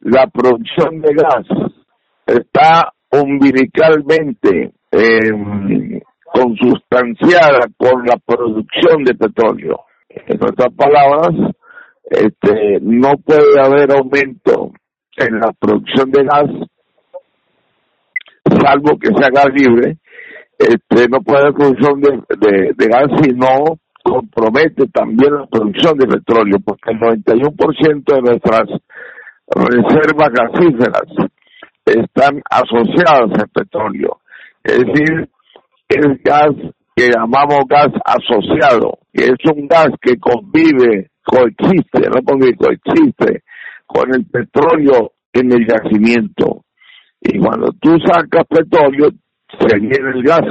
la producción de gas está umbilicalmente eh, consustanciada con la producción de petróleo. En otras palabras, este, no puede haber aumento en la producción de gas, salvo que sea gas libre, este, no puede haber producción de, de, gas si no compromete también la producción de petróleo, porque el 91% de nuestras reservas gasíferas están asociadas al petróleo. Es decir, el gas que llamamos gas asociado, que es un gas que convive, coexiste, no convive, coexiste con el petróleo en el yacimiento. Y cuando tú sacas petróleo, se viene el gas.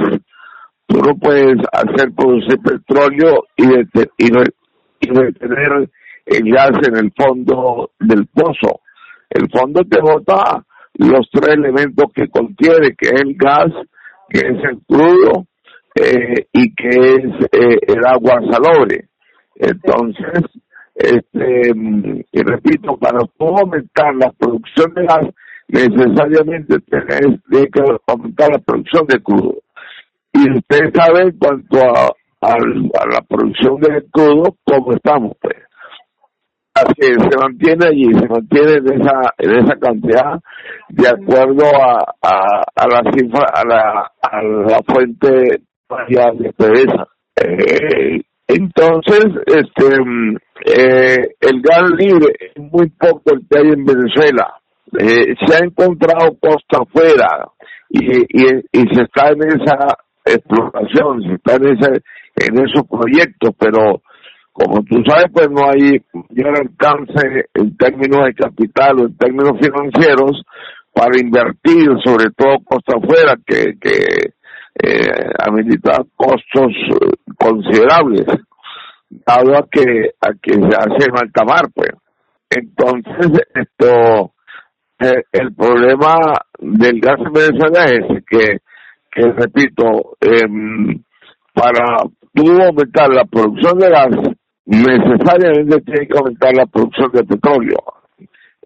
Tú no puedes hacer producir petróleo y, y, detener el gas en el fondo del pozo. El fondo te bota los tres elementos que contiene, que es el gas, que es el crudo eh, y que es eh, el agua salobre. Entonces, este, y repito, para aumentar la producción de gas, necesariamente tienes que aumentar la producción de crudo. Y usted sabe en cuanto a, a, la producción de crudo, cómo estamos, pues. Se mantiene allí, se mantiene en esa, en esa cantidad de acuerdo a, a, a la cifra, a la, a la fuente de PDVSA. Eh, entonces, este, eh, el gas libre es muy poco el que hay en Venezuela. Eh, se ha encontrado costa afuera y, y, y se está en esa exploración, se está en, ese, en esos proyectos, pero como tú sabes, pues no hay mayor alcance en términos de capital o en términos financieros para invertir, sobre todo costa afuera, que, que eh, costos eh, considerables, dado a que, a que se hace en alta mar, pues. Entonces, esto, eh, el problema del gas en Venezuela es que, que repito, eh, para tú aumentar la producción de gas, necesariamente tiene que aumentar la producción de petróleo.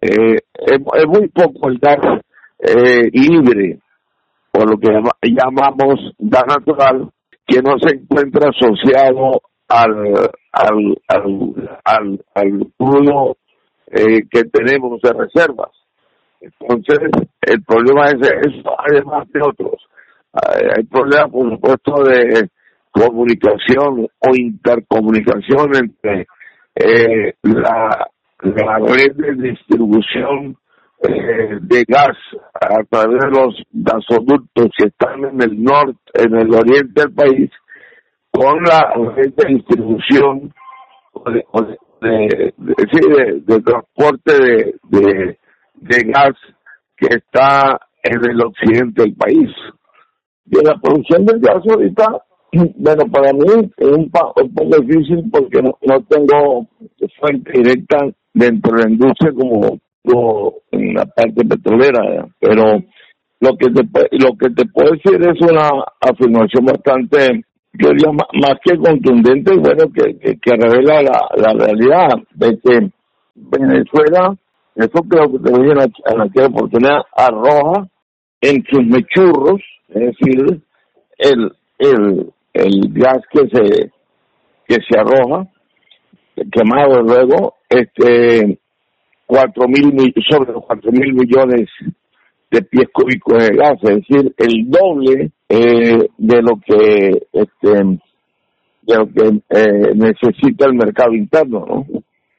Eh, es, muy poco el gas eh, libre o lo que llamamos gas natural, que no se encuentra asociado al, al, al, al, crudo eh, que tenemos de reservas. Entonces, el problema es eso, además de otros. Hay problemas, por supuesto, de comunicación o intercomunicación entre eh, la, la red de distribución eh, de gas a través de los gasoductos que están en el norte, en el oriente del país, con la red de distribución de, de, transporte de, de, de gas que está en el occidente del país. De la producción del gas ahorita, bueno, para mí es un, poco difícil porque no, no tengo fuente directa dentro de la industria como en la parte petrolera, pero lo que te lo que te puedo decir es una afirmación bastante yo diría más que contundente bueno que, que, revela la, la realidad de que Venezuela eso creo que te dije en, en aquella oportunidad arroja en sus mechurros es decir el el el gas que se que se arroja quemado luego este cuatro mil sobre los cuatro mil millones de pies cúbicos de gas, es decir, el doble eh, de lo que este de lo que eh, necesita el mercado interno, ¿no?